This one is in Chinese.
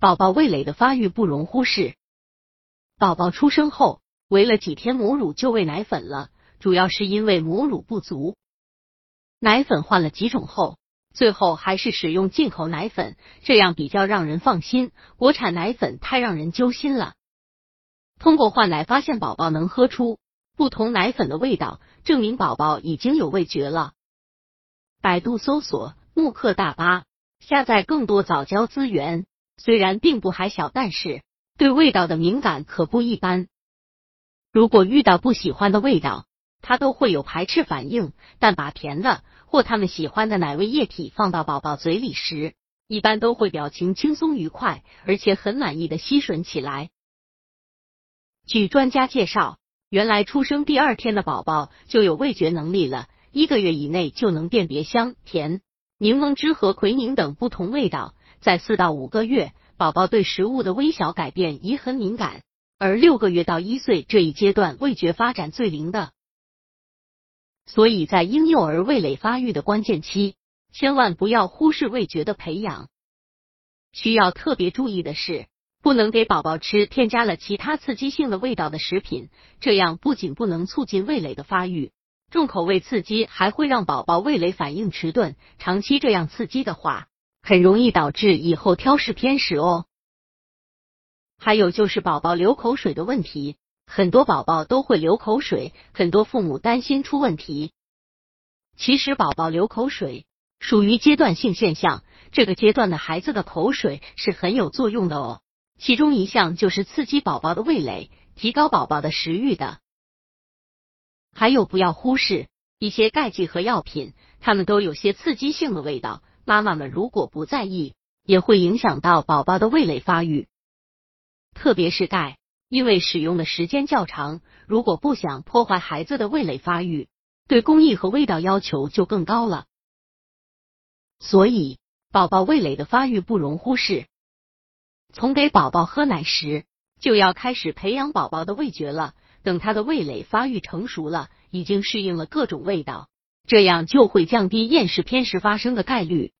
宝宝味蕾的发育不容忽视。宝宝出生后，喂了几天母乳就喂奶粉了，主要是因为母乳不足。奶粉换了几种后，最后还是使用进口奶粉，这样比较让人放心。国产奶粉太让人揪心了。通过换奶发现宝宝能喝出不同奶粉的味道，证明宝宝已经有味觉了。百度搜索慕课大巴，下载更多早教资源。虽然并不还小，但是对味道的敏感可不一般。如果遇到不喜欢的味道，他都会有排斥反应。但把甜的或他们喜欢的奶味液体放到宝宝嘴里时，一般都会表情轻松愉快，而且很满意的吸吮起来。据专家介绍，原来出生第二天的宝宝就有味觉能力了，一个月以内就能辨别香、甜、柠檬汁和奎宁等不同味道。在四到五个月，宝宝对食物的微小改变已很敏感，而六个月到一岁这一阶段味觉发展最灵的，所以在婴幼儿味蕾发育的关键期，千万不要忽视味觉的培养。需要特别注意的是，不能给宝宝吃添加了其他刺激性的味道的食品，这样不仅不能促进味蕾的发育，重口味刺激还会让宝宝味蕾反应迟钝，长期这样刺激的话。很容易导致以后挑食偏食哦。还有就是宝宝流口水的问题，很多宝宝都会流口水，很多父母担心出问题。其实宝宝流口水属于阶段性现象，这个阶段的孩子的口水是很有作用的哦。其中一项就是刺激宝宝的味蕾，提高宝宝的食欲的。还有不要忽视一些钙剂和药品，它们都有些刺激性的味道。妈妈们如果不在意，也会影响到宝宝的味蕾发育。特别是钙，因为使用的时间较长，如果不想破坏孩子的味蕾发育，对工艺和味道要求就更高了。所以，宝宝味蕾的发育不容忽视。从给宝宝喝奶时，就要开始培养宝宝的味觉了。等他的味蕾发育成熟了，已经适应了各种味道。这样就会降低厌食偏食发生的概率。